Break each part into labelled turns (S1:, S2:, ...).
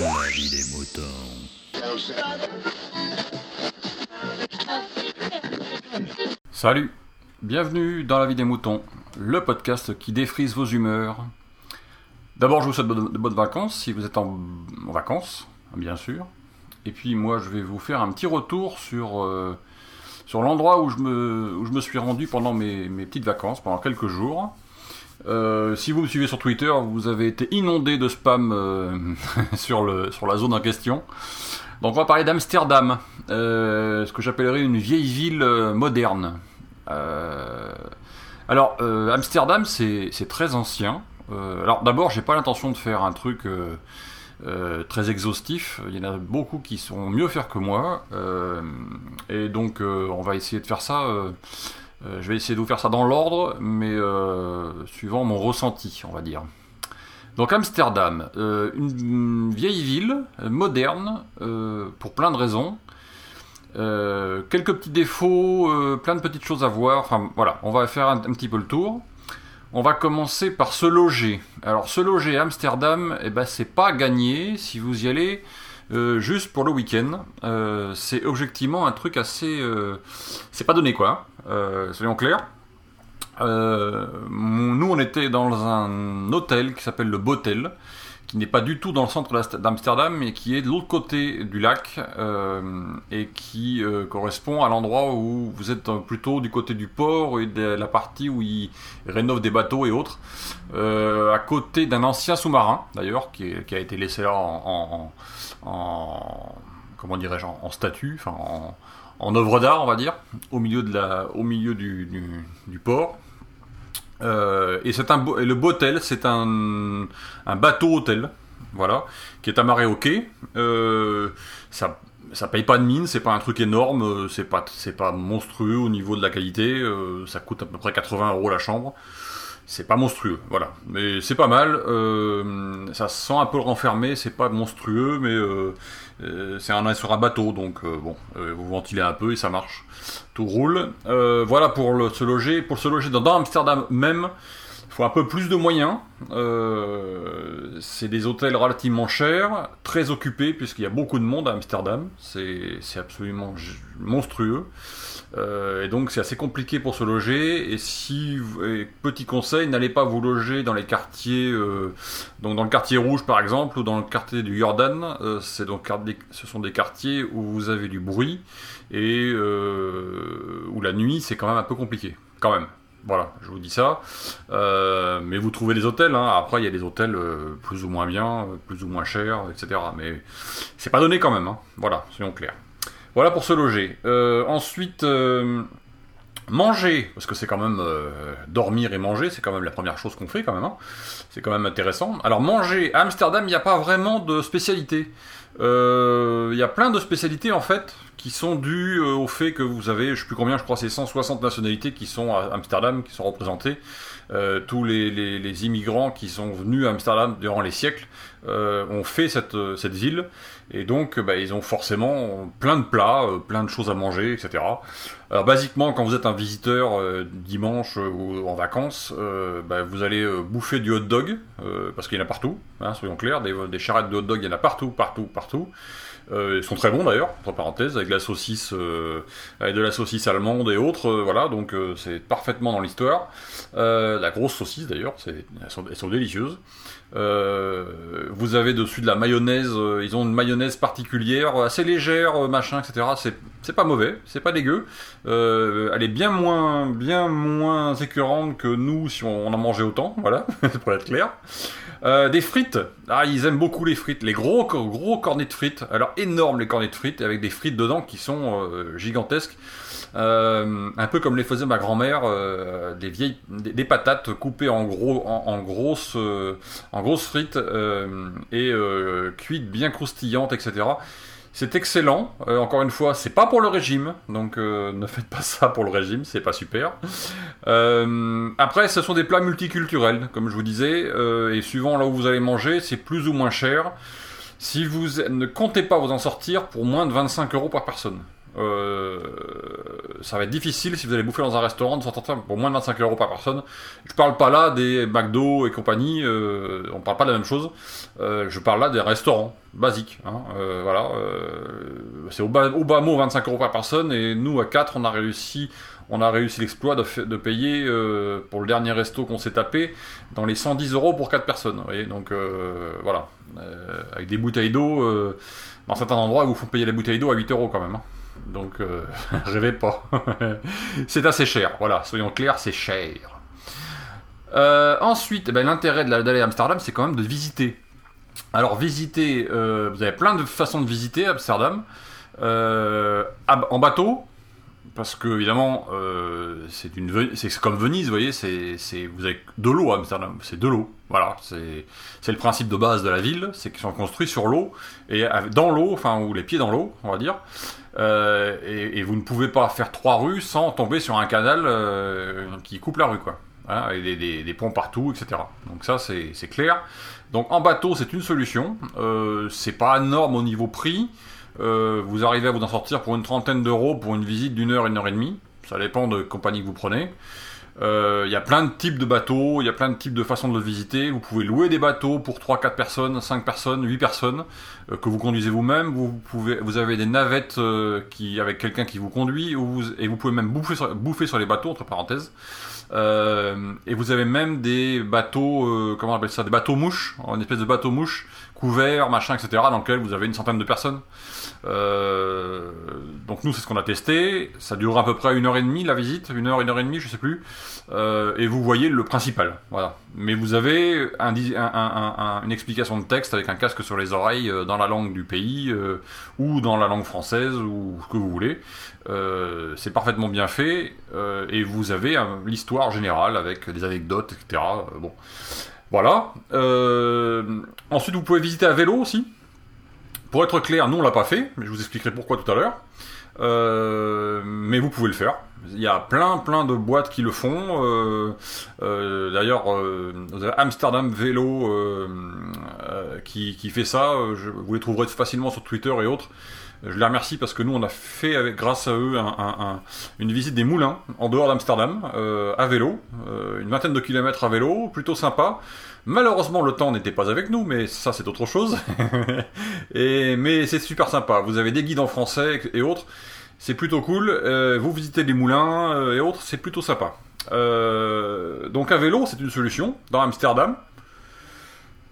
S1: La vie des moutons.
S2: Salut, bienvenue dans La vie des moutons, le podcast qui défrise vos humeurs. D'abord, je vous souhaite de bonnes vacances si vous êtes en, vacances, bien sûr. Et puis moi, je vais vous faire un petit retour sur, euh, l'endroit où, je me- suis rendu pendant mes petites vacances, pendant quelques jours. Euh, si vous me suivez sur Twitter, vous avez été inondé de spam euh, sur, la zone en question. Donc on va parler d'Amsterdam, euh, ce que j'appellerais une vieille ville moderne. Alors Amsterdam c'est très ancien. Alors d'abord j'ai pas l'intention de faire un truc très exhaustif. Il y en a beaucoup qui sont mieux faire que moi. Et donc on va essayer de faire ça. Euh, je vais essayer de vous faire ça dans l'ordre, mais euh, suivant mon ressenti, on va dire. Donc Amsterdam, euh, une, vieille ville, moderne, pour plein de raisons. Quelques petits défauts, plein de petites choses à voir. Enfin voilà, on va faire un, un petit peu le tour. On va commencer par se loger. Alors se loger à Amsterdam, eh ben, c'est pas gagné si vous y allez euh, juste pour le week-end. Euh, c'est objectivement un truc assez... euh, c'est pas donné quoi, euh, soyons clairs. Nous, on était dans un hôtel qui s'appelle le Botel, qui n'est pas du tout dans le centre d'Amsterdam, mais qui est de l'autre côté du lac euh, et qui euh, correspond à l'endroit où vous êtes euh, plutôt du côté du port et de la partie où ils rénovent des bateaux et autres, euh, à côté d'un ancien sous-marin d'ailleurs qui, qui a été laissé là en, en- en- comment dirais-je en, en statue, enfin en, en œuvre d'art on va dire, au milieu de la, au milieu du, du- du port. Euh, et c'est un le Botel, c'est un, un bateau hôtel, voilà, qui est amarré au quai. Euh, ça, ça paye pas de mine, c'est pas un truc énorme, euh, c'est pas, c'est pas monstrueux au niveau de la qualité. euh, ça coûte à peu près 80 euros la chambre. C'est pas monstrueux, voilà. Mais c'est pas mal. euh, ça se sent un peu renfermé, c'est pas monstrueux, mais euh, euh, c'est un sur un bateau, donc bon, vous ventilez un peu et ça marche. Tout roule. Voilà pour se loger. Pour se loger dans, dans Amsterdam même, il faut un peu plus de moyens. C'est des hôtels relativement chers, très occupés, puisqu'il y a beaucoup de monde à Amsterdam. C'est absolument monstrueux. Euh, et donc c'est assez compliqué pour se loger. Et si, petit conseil, n'allez pas vous loger dans les quartiers, euh, donc dans le quartier rouge par exemple, ou dans le quartier du Jordan. Euh, c'est donc ce sont des quartiers où vous avez du bruit et où la nuit c'est quand même un peu compliqué, quand même. Voilà, je vous dis ça. Mais vous trouvez des hôtels. Hein. Après, il y a des hôtels plus ou moins bien, plus ou moins chers, etc. Mais c'est pas donné quand même. Hein. Voilà, soyons clairs. Voilà pour se loger. Euh, ensuite, euh, manger, parce que c'est quand même euh, dormir et manger, c'est quand même la première chose qu'on fait quand même. hein. C'est quand même intéressant. Alors manger à Amsterdam, il n'y a pas vraiment de spécialité. Il y a plein de spécialités en fait qui sont dues au fait que vous avez, je sais plus combien, je crois c'est 160 nationalités qui sont à Amsterdam, qui sont représentées. Euh, tous les, les- les immigrants qui sont venus à Amsterdam durant les siècles euh, ont fait cette, euh, cette ville et donc bah, ils ont forcément plein de plats, euh, plein de choses à manger, etc. Alors basiquement quand vous êtes un visiteur euh, dimanche euh, ou en vacances, euh, bah, vous allez euh, bouffer du hot dog parce qu'il y en a partout, hein, soyons clairs, des, des charrettes de hot dog il y en a partout, partout, partout. Euh, ils sont très bons d'ailleurs, entre parenthèses, avec de la saucisse, euh, avec de la saucisse allemande et autres, euh, voilà, donc c'est parfaitement dans l'histoire. La grosse saucisse d'ailleurs, elles elles sont délicieuses. Euh, vous avez dessus de la mayonnaise, euh, ils ont une mayonnaise particulière, assez légère, euh, machin, etc. C'est, pas mauvais, c'est pas dégueu. Euh, elle est bien moins, bien moins écœurante que nous si on, on en mangeait autant, voilà, pour être clair. Des frites. Ah, ils aiment beaucoup les frites. Les gros, gros cornets de frites. Alors, énormes les cornets de frites, avec des frites dedans qui sont gigantesques. Euh, un peu comme les faisait ma grand-mère, euh, des vieilles, des, patates coupées en gros, en, grosses, euh, en grosses frites et cuites bien croustillantes, etc. C'est excellent. Encore une fois, c'est pas pour le régime, donc ne faites pas ça pour le régime, c'est pas super. Après, ce sont des plats multiculturels, comme je vous disais, et suivant là où vous allez manger, c'est plus ou moins cher. Si vous ne comptez pas vous en sortir pour moins de 25 euros par personne. Euh, ça va être difficile si vous allez bouffer dans un restaurant de sortir pour moins de 25 euros par personne. Je parle pas là des McDo et compagnie, euh, on parle pas de la même chose. Euh, je parle là des restaurants basiques. Hein, euh, voilà, c'est au bas, mot 25 euros par personne et nous à 4 on a réussi. L'exploit de, payer pour le dernier resto qu'on s'est tapé dans les 110 euros pour 4 personnes. Donc voilà, avec des bouteilles d'eau. dans certains endroits, ils vous font payer la bouteille d'eau à 8 euros quand même. hein. Donc, euh, rêvez pas. c'est assez cher. Voilà, soyons clairs, c'est cher. Euh, ensuite, eh ben, l'intérêt d'aller à Amsterdam, c'est quand même de visiter. Alors, visiter, euh, vous avez plein de façons de visiter Amsterdam. Euh, en bateau, parce que évidemment, euh, c'est comme Venise, vous voyez, c'est, vous avez de l'eau à Amsterdam, c'est de l'eau. Voilà, c'est, le principe de base de la ville, c'est qu'ils sont construits sur l'eau et dans l'eau, enfin ou les pieds dans l'eau, on va dire. Euh, et, vous ne pouvez pas faire trois rues sans tomber sur un canal euh, qui coupe la rue, quoi. Hein, avec des, des- des ponts partout, etc. Donc ça, c'est, clair. Donc en bateau, c'est une solution. C'est pas énorme au niveau prix. Euh, vous arrivez à vous en sortir pour une trentaine d'euros pour une visite d'une heure, une heure et demie. Ça dépend de compagnie que vous prenez. Euh, Il y a plein de types de bateaux, il y a plein de types de façons de le visiter. Vous pouvez louer des bateaux pour 3, 4 personnes, 5 personnes, 8 personnes, euh, que vous conduisez vous-même. Vous, vous avez des navettes avec quelqu'un qui vous conduit, et vous pouvez même bouffer sur, bouffer sur les bateaux, entre parenthèses. Et vous avez même des bateaux, comment on appelle ça, des bateaux mouches, une espèce de bateau mouche couvert, machin, etc., dans lequel vous avez une centaine de personnes. Euh, donc nous, c'est ce qu'on a testé. Ça dure à peu près une heure et demie la visite, une heure, une heure et demie, je sais plus. Euh, et vous voyez le principal, voilà. Mais vous avez un, un- un- un- une explication de texte avec un casque sur les oreilles euh, dans la langue du pays euh, ou dans la langue française ou ce que vous voulez. Euh, c'est parfaitement bien fait euh, et vous avez l'histoire générale avec des anecdotes, etc. Bon, voilà. Euh, ensuite, vous pouvez visiter à vélo aussi. Pour être clair, nous on l'a pas fait, mais je vous expliquerai pourquoi tout à l'heure. Euh, mais vous pouvez le faire. Il y a plein plein de boîtes qui le font. Euh, euh, D'ailleurs, euh, Amsterdam Vélo euh, qui, fait ça. Vous les trouverez facilement sur Twitter et autres. Je les remercie parce que nous on a fait avec, grâce à eux un- un- un- une visite des moulins en dehors d'Amsterdam euh, à vélo, Euh, une vingtaine de kilomètres à vélo, plutôt sympa. Malheureusement le temps n'était pas avec nous, mais ça c'est autre chose. mais c'est super sympa. Vous avez des guides en français et autres. C'est plutôt cool. Euh, vous visitez les moulins et autres, c'est plutôt sympa. Donc à vélo, c'est une solution dans Amsterdam.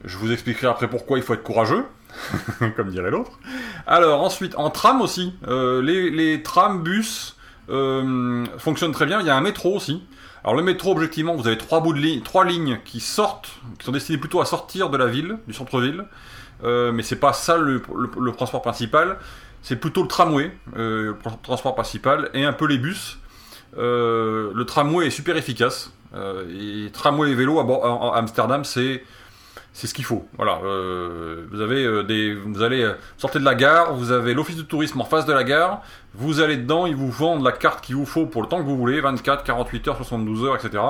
S2: Je vous expliquerai après pourquoi il faut être courageux, comme dirait l'autre. Alors ensuite, en tram aussi, euh, les, les trams, bus euh, fonctionnent très bien. Il y a un métro aussi. Alors le métro, objectivement, vous avez trois bouts de trois lignes qui sortent, qui sont destinées plutôt à sortir de la ville, du centre-ville. Euh, mais c'est pas ça le, transport principal. C'est plutôt le tramway, euh, le transport principal, et un peu les bus. Le tramway est super efficace. Et tramway et vélo à Amsterdam, c'est c'est ce qu'il faut. Voilà. Euh, vous avez euh, des, vous allez euh, sortez de la gare, vous avez l'office de tourisme en face de la gare. Vous allez dedans, ils vous vendent la carte qu'il vous faut pour le temps que vous voulez, 24, 48 heures, 72 heures, etc.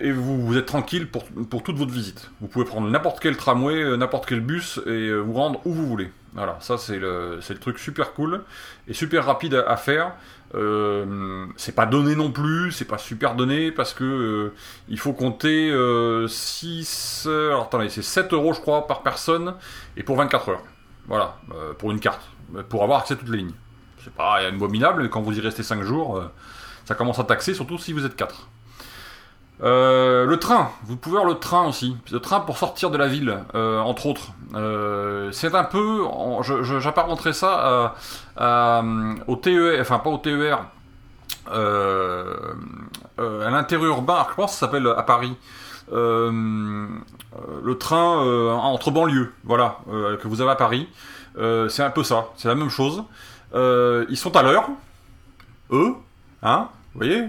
S2: Et vous, vous êtes tranquille pour, pour toute votre visite. Vous pouvez prendre n'importe quel tramway, euh, n'importe quel bus et vous rendre où vous voulez. Voilà, ça c'est le, le truc super cool et super rapide à faire. Euh, c'est pas donné non plus, c'est pas super donné parce que euh, il faut compter euh, 6 alors attendez, c'est 7 euros je crois par personne et pour 24 heures. Voilà, euh, pour une carte, euh, pour avoir accès à toutes les lignes. C'est pas abominable, mais quand vous y restez 5 jours, euh, ça commence à taxer, surtout si vous êtes 4. Euh, le train, vous pouvez avoir le train aussi. Le train pour sortir de la ville, euh, entre autres. Euh, c'est un peu, j'apparenterais ça à, à, au TER, enfin pas au TER, à l'interurbain, je pense que ça s'appelle à Paris. Le train entre banlieues, voilà, que vous avez à Paris. C'est un peu ça, c'est la même chose. Ils sont à l'heure, eux, hein, vous voyez,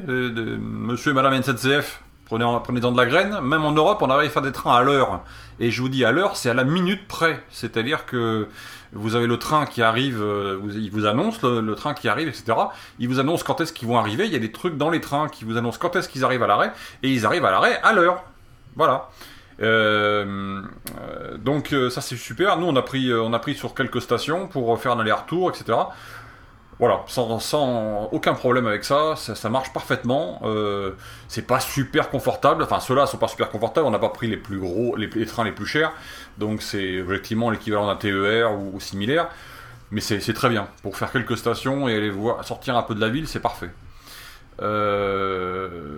S2: monsieur et madame NCF, prenez, prenez-en de la graine. Même en Europe, on arrive à faire des trains à l'heure. Et je vous dis à l'heure, c'est à la minute près. C'est-à-dire que vous avez le train qui arrive, euh, vous, il vous annonce le, train qui arrive, etc. Il vous annonce quand est-ce qu'ils vont arriver. Il y a des trucs dans les trains qui vous annoncent quand est-ce qu'ils arrivent à l'arrêt. Et ils arrivent à l'arrêt à l'heure. Voilà. Euh, euh, donc euh, ça c'est super. Nous on a pris, on a pris sur quelques stations pour faire un aller-retour, etc. Voilà, sans, aucun problème avec ça, ça, marche parfaitement. Euh, c'est pas super confortable, enfin ceux-là sont pas super confortables, on n'a pas pris les plus gros, les, trains les plus chers, donc c'est objectivement l'équivalent d'un TER ou, similaire, mais c'est c'est très bien. Pour faire quelques stations et aller voir, sortir un peu de la ville, c'est parfait. Euh,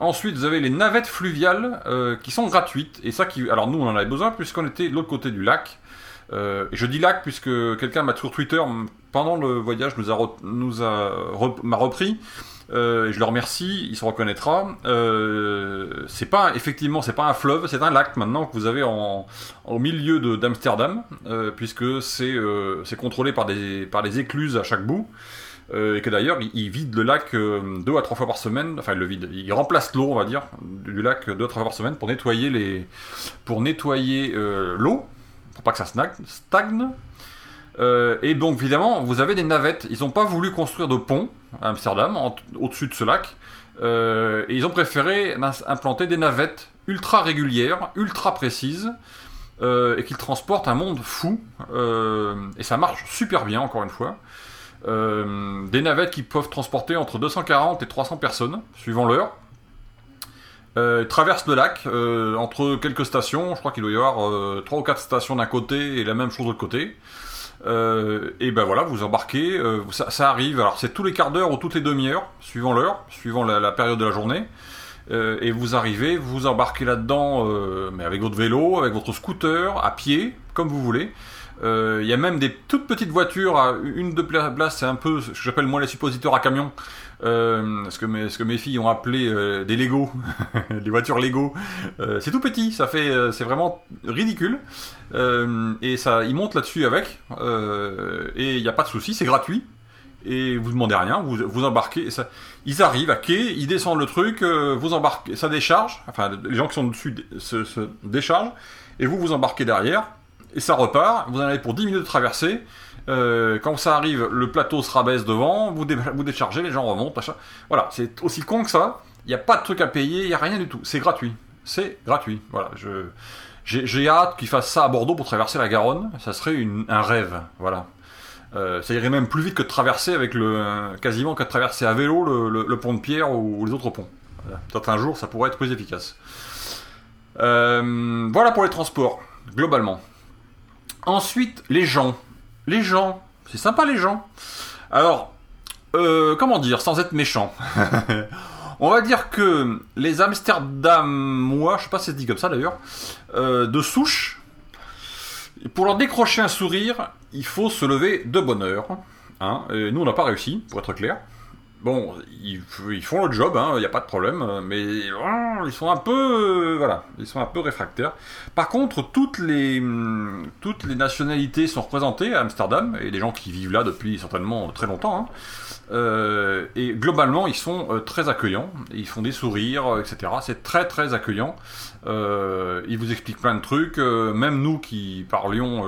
S2: ensuite, vous avez les navettes fluviales euh, qui sont gratuites. Et ça, qui, alors nous, on en avait besoin puisqu'on était de l'autre côté du lac. Euh, je dis lac puisque quelqu'un m'a sur Twitter pendant le voyage nous a m'a repris. Euh, je le remercie, il se reconnaîtra. Euh, c'est pas effectivement, c'est pas un fleuve, c'est un lac maintenant que vous avez en, au milieu de d'Amsterdam, puisque c'est c'est contrôlé par des par des écluses à chaque bout. Et que d'ailleurs il, il vide le lac deux à trois fois par semaine, enfin il le vide, il remplace l'eau on va dire du lac deux à trois fois par semaine pour nettoyer les, pour nettoyer l'eau, pas que ça stagne. Euh, et donc évidemment vous avez des navettes, ils n'ont pas voulu construire de pont à Amsterdam au-dessus de ce lac, Euh, et ils ont préféré implanter des navettes ultra régulières, ultra précises. euh, et qui transportent un monde fou, et ça marche super bien encore une fois. Des navettes qui peuvent transporter entre 240 et 300 personnes, suivant l'heure. Euh, traversent le lac euh, entre quelques stations. Je crois qu'il doit y avoir euh, 3 ou 4 stations d'un côté et la même chose de l'autre côté. Euh, et ben voilà, vous embarquez. euh, ça, ça arrive. Alors c'est tous les quarts d'heure ou toutes les demi-heures, suivant l'heure, suivant la, période de la journée. Et vous arrivez, vous embarquez là-dedans, mais avec votre vélo, avec votre scooter, à pied, comme vous voulez. Il y a même des toutes petites voitures à une de pla- place, c'est un peu ce que j'appelle moi les suppositeurs à camion. Euh, ce, que mes, ce que mes filles ont appelé euh, des Lego, des voitures Lego. Euh, c'est tout petit, ça fait, c'est vraiment ridicule. Et ça, ils montent là-dessus avec, et il n'y a pas de souci, c'est gratuit. Et vous demandez rien, vous, vous embarquez. ça, ils arrivent à quai, ils descendent le truc, euh, vous embarquez, ça décharge. Enfin, les gens qui sont dessus se, se déchargent, et vous vous embarquez derrière, et ça repart. Vous en avez pour 10 minutes de traversée. Euh, quand ça arrive, le plateau se rabaisse devant, vous, dé- vous déchargez, les gens remontent. machin. Voilà, c'est aussi con que ça. Il n'y a pas de truc à payer, il n'y a rien du tout. C'est gratuit. C'est gratuit. Voilà. J'ai hâte qu'ils fassent ça à Bordeaux pour traverser la Garonne. Ça serait un rêve. Voilà. Euh, ça irait même plus vite que de traverser avec le quasiment que de traverser à vélo le, pont de pierre ou, ou les autres ponts. Voilà. Peut-être un jour ça pourrait être plus efficace. Euh, voilà pour les transports globalement. Ensuite les gens, les gens, c'est sympa les gens. Alors euh, comment dire sans être méchant. On va dire que les Amsterdamois, je sais pas si c'est dit comme ça d'ailleurs, euh, de souche, pour leur décrocher un sourire, il faut se lever de bonne heure. Hein. Et nous, on n'a pas réussi, pour être clair. Bon, ils, font le job, il n'y a pas de problème, mais euh, ils sont un peu, euh, voilà, ils sont un peu réfractaires. Par contre, toutes les, toutes les nationalités sont représentées à Amsterdam et des gens qui vivent là depuis certainement très longtemps. hein. Euh, et globalement, ils sont euh, très accueillants. Ils font des sourires, euh, etc. C'est très très accueillant. Ils vous expliquent plein de trucs. même nous qui parlions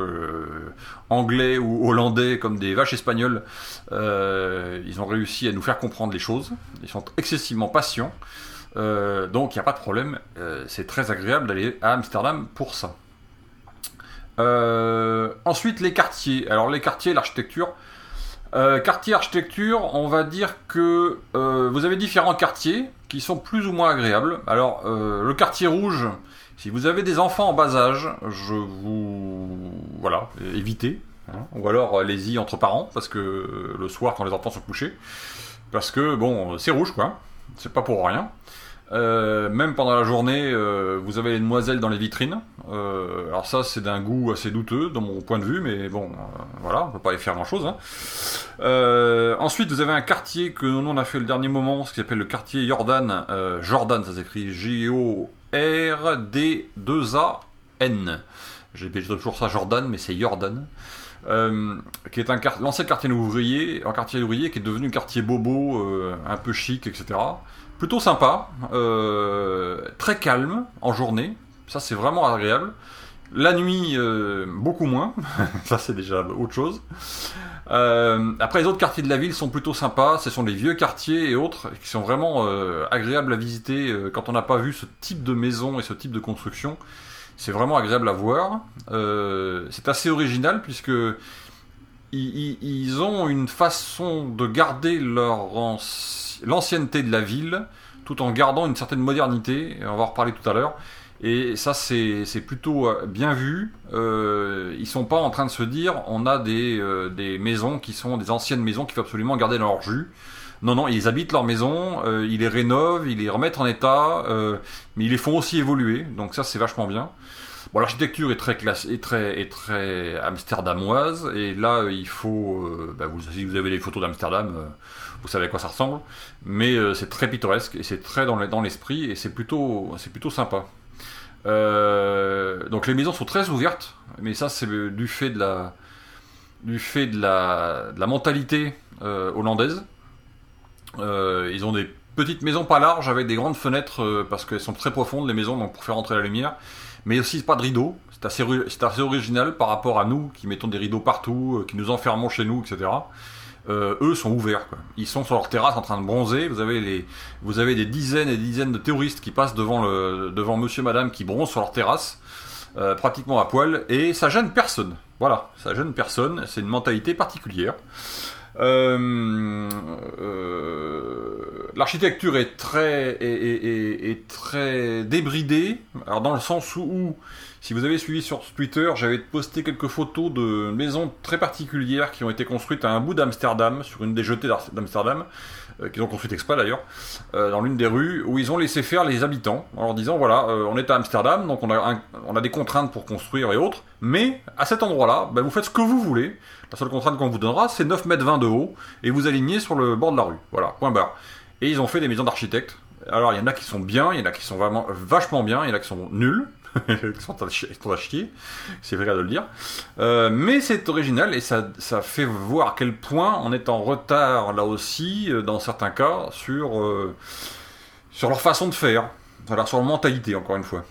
S2: anglais ou hollandais comme des vaches espagnoles, ils ont réussi à nous faire comprendre les choses. Ils sont excessivement patients. Donc il n'y a pas de problème. C'est très agréable d'aller à Amsterdam pour ça. Ensuite, les quartiers. Alors les quartiers, l'architecture. Euh, quartier architecture, on va dire que euh, vous avez différents quartiers qui sont plus ou moins agréables. Alors, euh, le quartier rouge, si vous avez des enfants en bas âge, je vous. Voilà, euh, évitez. hein. Ou alors, allez-y entre parents, parce que euh, le soir, quand les enfants sont couchés. Parce que, bon, c'est rouge, quoi. C'est pas pour rien. Euh, même pendant la journée, euh, vous avez les demoiselles dans les vitrines. Euh, alors ça, c'est d'un goût assez douteux, dans mon point de vue, mais bon, euh, voilà, on peut pas y faire grand-chose. hein. Euh, ensuite, vous avez un quartier que nous on a fait le dernier moment, ce qui s'appelle le quartier Jordan. Jordan, ça s'écrit J-O-R-D-2-A-N. J'ai toujours ça Jordan, mais c'est Jordan. Qui est un l'ancien quartier ouvrier, un quartier ouvrier qui est devenu quartier bobo, un peu chic, etc. Plutôt sympa, très calme en journée, ça c'est vraiment agréable. La nuit, euh, beaucoup moins, ça c'est déjà autre chose. Euh, après, les autres quartiers de la ville sont plutôt sympas. Ce sont les vieux quartiers et autres qui sont vraiment euh, agréables à visiter quand on n'a pas vu ce type de maison et ce type de construction. C'est vraiment agréable à voir. C'est assez original puisque ils, ont une façon de garder l'ancienneté de la ville, tout en gardant une certaine modernité. On va en reparler tout à l'heure. Et ça, c'est plutôt euh, bien vu. Euh, ils sont pas en train de se dire, on a des, euh, des maisons qui sont des anciennes maisons qu'il faut absolument garder dans leur jus. Non, non, ils habitent leur maison, euh, ils les rénovent, ils les remettent en état, euh, mais ils les font aussi évoluer. Donc ça, c'est vachement bien. Bon, l'architecture est très classe, est très, est très amsterdamoise. Et là, il faut, euh, bah, vous, si vous avez des photos d'Amsterdam, euh, vous savez à quoi ça ressemble. Mais euh, c'est très pittoresque et c'est très dans l'esprit et c'est plutôt, c'est plutôt sympa. Euh, donc les maisons sont très ouvertes, mais ça c'est du fait de la, du fait de la, de la mentalité euh, hollandaise. Euh, ils ont des petites maisons pas larges avec des grandes fenêtres parce qu'elles sont très profondes les maisons donc pour faire entrer la lumière. Mais aussi pas de rideaux. C'est assez, assez original par rapport à nous qui mettons des rideaux partout qui nous enfermons chez nous etc Euh, eux sont ouverts quoi. ils sont sur leur terrasse en train de bronzer. Vous avez les vous avez des dizaines et des dizaines de touristes qui passent devant le devant monsieur madame qui bronzent sur leur terrasse euh, pratiquement à poil. Et ça gêne personne. Voilà. Ça gêne personne. C'est une mentalité particulière L'architecture est très, est, très débridée. Alors dans le sens où, si vous avez suivi sur Twitter, j'avais posté quelques photos de maisons très particulières qui ont été construites à un bout d'Amsterdam, sur une des jetées d'Amsterdam, euh, qu'ils ont construites exprès d'ailleurs, euh, dans l'une des rues, où ils ont laissé faire les habitants, en leur disant voilà, euh, on est à Amsterdam, donc on a, un- on a des contraintes pour construire et autres, mais à cet endroit-là, ben, vous faites ce que vous voulez. La seule contrainte qu'on vous donnera, c'est 9 mètres 20 de haut, et vous alignez sur le bord de la rue. Voilà, point barre. Et ils ont fait des maisons d'architectes. Alors, il y en a qui sont bien, il y en a qui sont vraiment vachement bien, il y en a qui sont nuls, qui sont à c'est vrai de le dire. Euh, mais c'est original et ça, fait voir à quel point on est en retard là aussi, euh, dans certains cas, sur, euh, sur leur façon de faire, voilà, sur leur mentalité, encore une fois.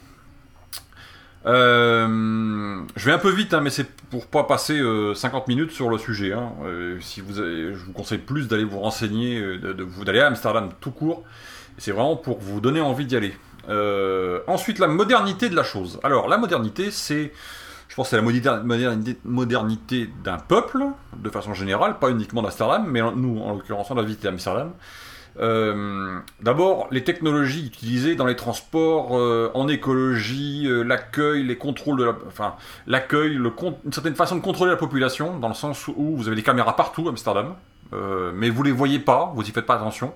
S2: Je vais un peu vite, hein, mais c'est pour pas passer euh, 50 minutes sur le sujet. hein. Si vous je vous conseille plus d'aller vous renseigner, de, d'aller à Amsterdam tout court. C'est vraiment pour vous donner envie d'y aller. Euh, ensuite, la modernité de la chose. Alors, la modernité, c'est, je pense, c'est la modernité, d'un peuple, de façon générale, pas uniquement d'Amsterdam, mais nous, en l'occurrence, on a visité Amsterdam. Euh, D'abord, les technologies utilisées dans les transports, euh, en écologie, euh, l'accueil, les contrôles de la, enfin, l'accueil, une certaine façon de contrôler la population, dans le sens où vous avez des caméras partout Amsterdam, euh, mais vous les voyez pas, vous y faites pas attention.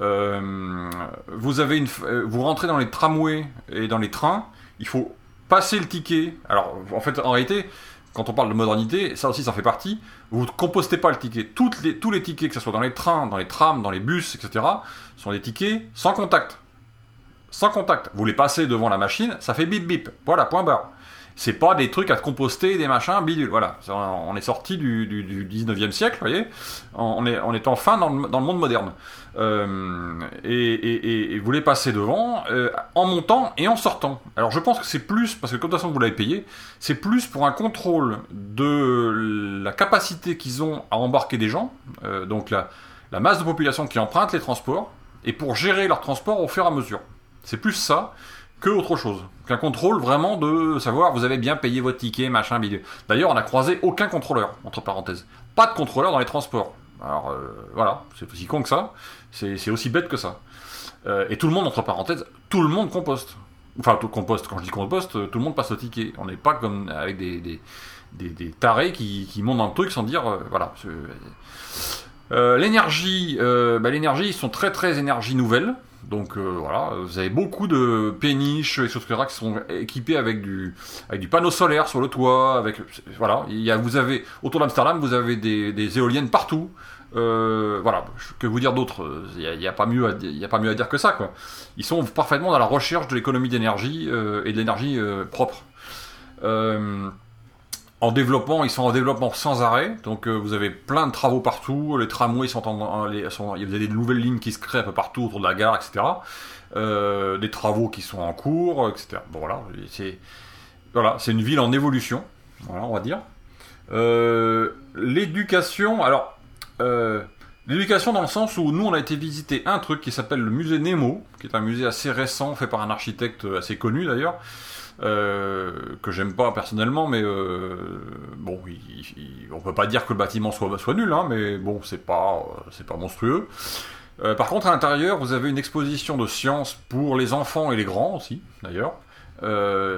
S2: Euh, vous avez une, euh, vous rentrez dans les tramways et dans les trains, il faut passer le ticket. Alors, en fait, en réalité, quand on parle de modernité, ça aussi, ça fait partie. Vous ne compostez pas le ticket. Toutes les, tous les tickets, que ce soit dans les trains, dans les trams, dans les bus, etc., sont des tickets sans contact. Sans contact. Vous les passez devant la machine, ça fait bip bip. Voilà, point barre. C'est pas des trucs à composter, des machins, bidule. Voilà. On est sorti du, du, du 19e siècle, vous voyez. On est, enfin dans le, monde moderne. Euh, et, vous les passez devant euh, en montant et en sortant. Alors je pense que c'est plus, parce que de toute façon vous l'avez payé, c'est plus pour un contrôle de la capacité qu'ils ont à embarquer des gens, euh, donc la, la masse de population qui emprunte les transports, et pour gérer leur transport au fur et à mesure. C'est plus ça autre chose. Qu'un contrôle vraiment de savoir vous avez bien payé votre ticket, machin, bidule. D'ailleurs, on n'a croisé aucun contrôleur, entre parenthèses. Pas de contrôleur dans les transports. Alors euh, voilà, c'est aussi con que ça, c'est aussi bête que ça. Euh, et tout le monde, entre parenthèses, tout le monde composte. Enfin, tout composte, quand je dis composte, euh, tout le monde passe au ticket. On n'est pas comme avec des, des, des, des tarés qui, qui montent dans le truc sans dire, voilà. l'énergie, bah, l'énergie, ils sont très très énergie nouvelle. Donc euh, voilà, vous avez beaucoup de péniches et choses comme ça qui sont équipées avec du, avec du panneau solaire sur le toit. Avec voilà, il y a, vous avez autour d'Amsterdam, vous avez des, des éoliennes partout. Euh, voilà, que vous dire d'autre? Il n'y a, y a pas mieux, à, y a pas mieux à dire que ça quoi. Ils sont parfaitement dans la recherche de l'économie d'énergie euh, et de l'énergie euh, propre. Euh, en développement, ils sont en développement sans arrêt. Donc euh, vous avez plein de travaux partout. Les tramways sont en, il y a des nouvelles lignes qui se créent un peu partout autour de la gare, etc. Euh, des travaux qui sont en cours, etc. Bon voilà, c'est voilà, une ville en évolution. Voilà, on va dire. Euh, l'éducation, alors l'éducation dans le sens où nous on a été visiter un truc qui s'appelle le musée Nemo, qui est un musée assez récent fait par un architecte assez connu d'ailleurs. Euh, que j'aime pas personnellement, mais euh, bon, on peut pas dire que le bâtiment soit, nul, hein, mais bon, c'est pas, c'est pas monstrueux. par contre, à l'intérieur, vous avez une exposition de science pour les enfants et les grands aussi, d'ailleurs,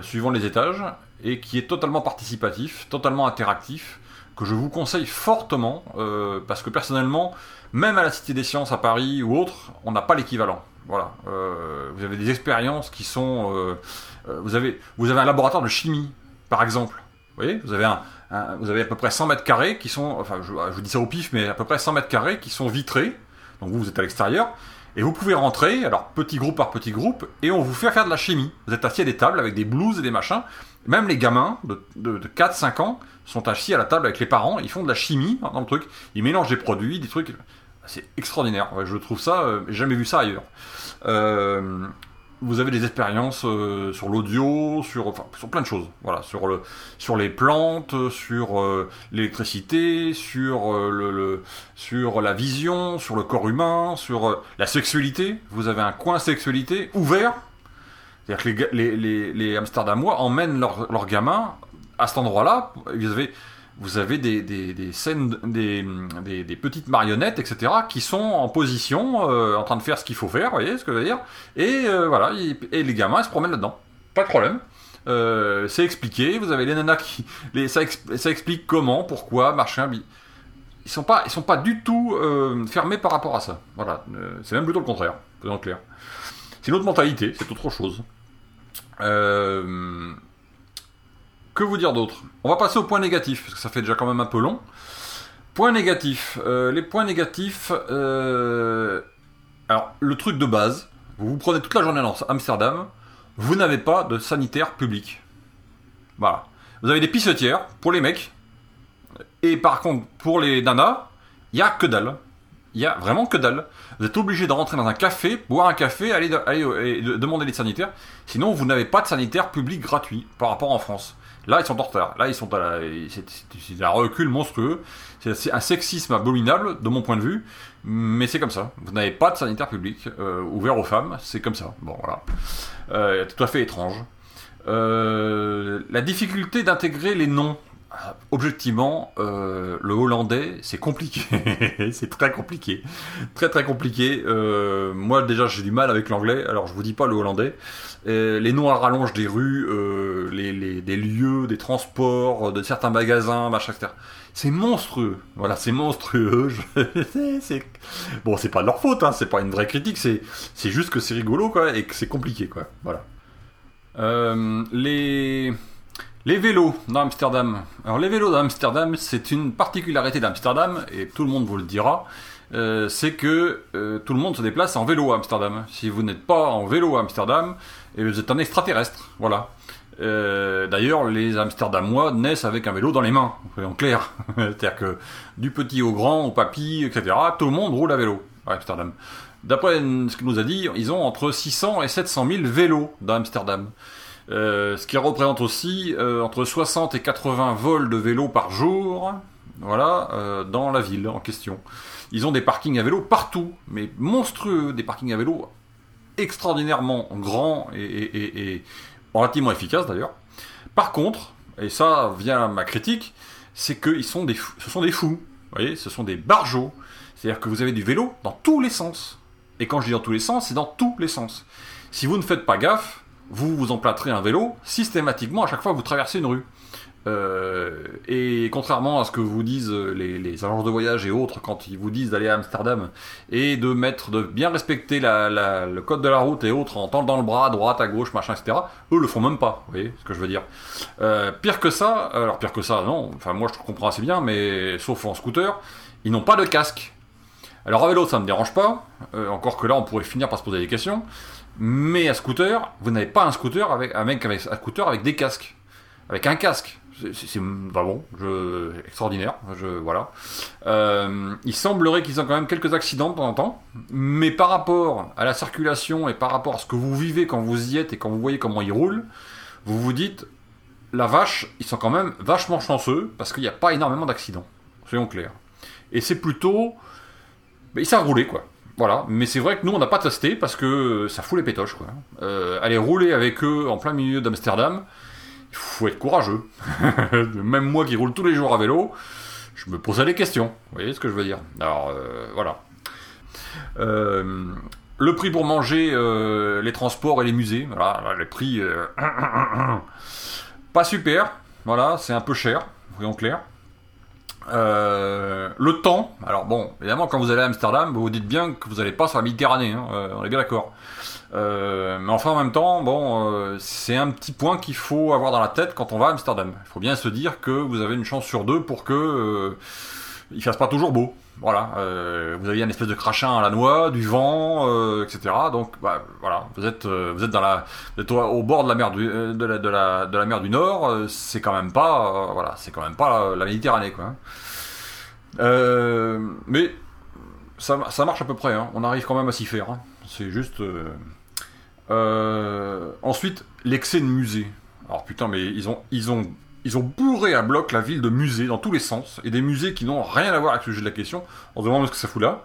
S2: suivant les étages, et qui est totalement participatif, totalement interactif, que je vous conseille fortement, parce que personnellement, même à la Cité des Sciences à Paris ou autre, on n'a pas l'équivalent. Voilà. Euh, vous avez des expériences qui sont. Euh, euh, vous, avez, vous avez un laboratoire de chimie, par exemple. Vous voyez vous avez, un, vous avez à peu près 100 mètres carrés qui sont. Enfin, je, je, dis ça au pif, mais à peu près 100 mètres carrés qui sont vitrés. Donc vous, vous êtes à l'extérieur. Et vous pouvez rentrer, alors petit groupe par petit groupe, et on vous fait faire de la chimie. Vous êtes assis à des tables avec des blouses et des machins. Même les gamins de, de, de 4-5 ans sont assis à la table avec les parents, ils font de la chimie dans le truc. Ils mélangent des produits, des trucs. C'est extraordinaire. je trouve ça, euh, jamais vu ça ailleurs. Euh, vous avez des expériences euh, sur l'audio, sur, enfin, sur plein de choses. Voilà, sur, le, sur les plantes, sur l'électricité, sur, le, sur la vision, sur le corps humain, sur la sexualité. Vous avez un coin sexualité ouvert. C'est-à-dire que les, Amsterdamois emmènent leurs leur gamins à cet endroit-là. Vous avez vous avez des, des, scènes, des, des, petites marionnettes, etc., qui sont en position, euh, en train de faire ce qu'il faut faire, vous voyez ce que je veux dire? Et euh, voilà, et les gamins, ils se promènent là-dedans. Pas de problème. Euh, c'est expliqué, vous avez les nanas qui... Les, ça, explique comment, pourquoi, machin... Ils sont sont pas du tout fermés par rapport à ça. Voilà, c'est même plutôt le contraire, faisons clair. C'est une autre mentalité, c'est autre chose. Euh, que vous dire d'autre? On va passer au point négatif, parce que ça fait déjà quand même un peu long. Point négatif. Euh, les points négatifs. Euh, alors, le truc de base, vous vous prenez toute la journée à Amsterdam, vous n'avez pas de sanitaire public. Voilà. Vous avez des pissetières pour les mecs, et par contre, pour les nanas, il y a que dalle. Il y a vraiment que dalle. Vous êtes obligé de rentrer dans un café, boire un café, aller, demander des sanitaires. Sinon, vous n'avez pas de sanitaire public gratuit par rapport en France. Là, ils sont en retard. Là, ils sont à la... c'est un recul monstrueux. C'est un sexisme abominable, de mon point de vue. Mais c'est comme ça. Vous n'avez pas de sanitaire public euh, ouvert aux femmes. C'est comme ça. Bon, voilà. Euh, tout à fait étrange. Euh, la difficulté d'intégrer les noms. Objectivement, le hollandais, c'est compliqué. c'est très compliqué. Très très compliqué. moi déjà, j'ai du mal avec l'anglais. Alors je vous dis pas le hollandais. Euh, les noms à rallonge des rues, euh, les, des lieux, des transports, de certains magasins, machin, etc. C'est monstrueux. Voilà, c'est monstrueux. Bon, c'est pas de leur faute, hein, c'est pas une vraie critique, c'est, c'est juste que c'est rigolo, quoi, et que c'est compliqué, quoi. Voilà. Euh, les... Les vélos dans Amsterdam. Alors les vélos dans Amsterdam, c'est une particularité d'Amsterdam, et tout le monde vous le dira. Euh, c'est que euh, tout le monde se déplace en vélo à Amsterdam. Si vous n'êtes pas en vélo à Amsterdam, et vous êtes un extraterrestre. Voilà. Euh, d'ailleurs, les Amsterdamois naissent avec un vélo dans les mains, en clair. C'est-à-dire que du petit au grand, au papy, etc., tout le monde roule à vélo à Amsterdam. D'après ce qu'il nous a dit, ils ont entre 600 et 700 000 vélos dans Amsterdam. Ce qui représente aussi entre 60 et 80 vols de vélos par jour, voilà, dans la ville en question. Ils ont des parkings à vélo partout, mais monstrueux, des parkings à vélo extraordinairement grands et, relativement efficaces d'ailleurs. Par contre, et ça vient ma critique, c'est que sont des, ce sont des fous. Vous voyez, ce sont des barjots. C'est-à-dire que vous avez du vélo dans tous les sens. Et quand je dis dans tous les sens, c'est dans tous les sens. Si vous ne faites pas gaffe, vous vous emplâtrez un vélo systématiquement à chaque fois que vous traversez une rue. Euh, et contrairement à ce que vous disent les, agences de voyage et autres quand ils vous disent d'aller à Amsterdam et de mettre, de bien respecter le code de la route et autres en tendant le bras à droite, à gauche, machin, etc. Eux le font même pas. Vous voyez ce que je veux dire euh, Pire que ça, alors pire que ça, non. Enfin moi je comprends assez bien, mais sauf en scooter, ils n'ont pas de casque. Alors à vélo ça me dérange pas, euh, encore que là on pourrait finir par se poser des questions. Mais à scooter, vous n'avez pas un scooter avec un mec avec un scooter avec des casques, avec un casque c'est bon, je, extraordinaire. Je, voilà. Euh, il semblerait qu'ils ont quand même quelques accidents de temps en temps, mais par rapport à la circulation et par rapport à ce que vous vivez quand vous y êtes et quand vous voyez comment ils roulent, vous vous dites, la vache, ils sont quand même vachement chanceux parce qu'il n'y a pas énormément d'accidents. Soyons clairs. Et c'est plutôt. ils savent rouler, quoi. Voilà, mais c'est vrai que nous on n'a pas testé parce que ça fout les pétoches quoi. Euh, aller rouler avec eux en plein milieu d'Amsterdam, Il faut être courageux. Même moi qui roule tous les jours à vélo, je me posais des questions. Vous voyez ce que je veux dire? Alors, euh, voilà. Euh, le prix pour manger, les transports et les musées, voilà, les prix pas super, voilà, c'est un peu cher, voyons clair. Le temps, alors bon, évidemment, quand vous allez à Amsterdam, vous vous dites bien que vous n'allez pas sur la Méditerranée, hein, on est bien d'accord. mais enfin, en même temps, bon, c'est un petit point qu'il faut avoir dans la tête quand on va à Amsterdam. Il faut bien se dire que vous avez une chance sur deux pour que il fasse pas toujours beau. Voilà, euh, vous avez un espèce de crachin à la noix, du vent, euh, etc. Donc bah, voilà, vous êtes euh, vous êtes dans la vous êtes au, bord de la mer du de la de la, de la mer du Nord. c'est quand même pas voilà, c'est quand même pas la, Méditerranée quoi. Mais ça, ça marche à peu près. Hein. On arrive quand même à s'y faire. Hein. C'est juste. ensuite, l'excès de musée. Alors putain, mais ils ont ils ont ils ont bourré à bloc la ville de musées dans tous les sens, et des musées qui n'ont rien à voir avec le sujet de la question. On se demande ce que ça fout là.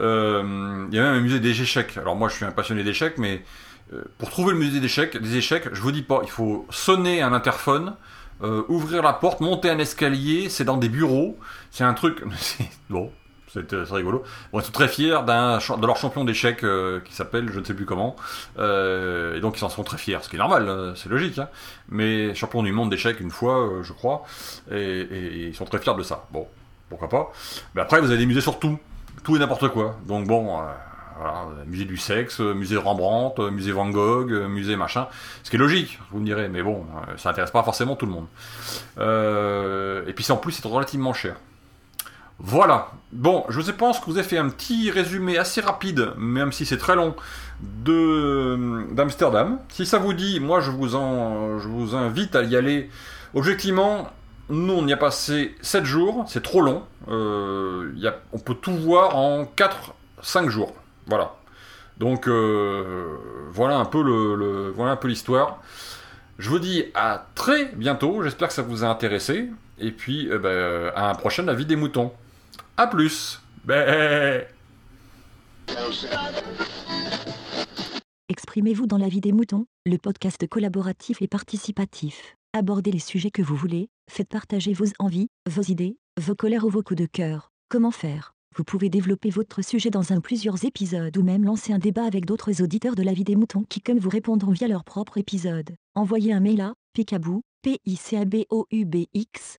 S2: Euh, il y a même un musée des échecs. Alors moi je suis un passionné d'échecs, mais euh, pour trouver le musée des échecs, des échecs, je vous dis pas, il faut sonner un interphone, euh, ouvrir la porte, monter un escalier, c'est dans des bureaux, c'est un truc... bon, c'est rigolo. Bon, ils sont très fiers de leur champion d'échecs euh, qui s'appelle je ne sais plus comment. Euh, et donc ils en sont très fiers, ce qui est normal, hein, c'est logique. Hein. Mais champion du monde d'échecs une fois, euh, je crois. Et, ils sont très fiers de ça. Bon, pourquoi pas. Mais après, vous avez des musées sur tout. Tout et n'importe quoi. Donc bon, musée du sexe, musée Rembrandt, musée Van Gogh, musée machin. Ce qui est logique, vous me direz. Mais bon, ça n'intéresse pas forcément tout le monde. et puis en plus, c'est relativement cher. Voilà. Bon, je pense que vous avez fait un petit résumé assez rapide, même si c'est très long, de d'Amsterdam. Si ça vous dit, moi je vous en, je vous invite à y aller. Objectivement, nous on y a passé 7 jours, c'est trop long. Euh, on peut tout voir en 4-5 jours. Voilà. Donc euh, voilà un peu l'histoire. Je vous dis à très bientôt. J'espère que ça vous a intéressé. Et puis euh, ben, à un prochain avis des moutons. A plus.
S3: Exprimez-vous dans la vie des moutons, le podcast collaboratif et participatif. Abordez les sujets que vous voulez, faites partager vos envies, vos idées, vos colères ou vos coups de cœur. Comment faire? Vous pouvez développer votre sujet dans un plusieurs épisodes ou même lancer un débat avec d'autres auditeurs de la vie des moutons qui comme vous répondront via leur propre épisode. Envoyez un mail à picabou, p i c a b o u b x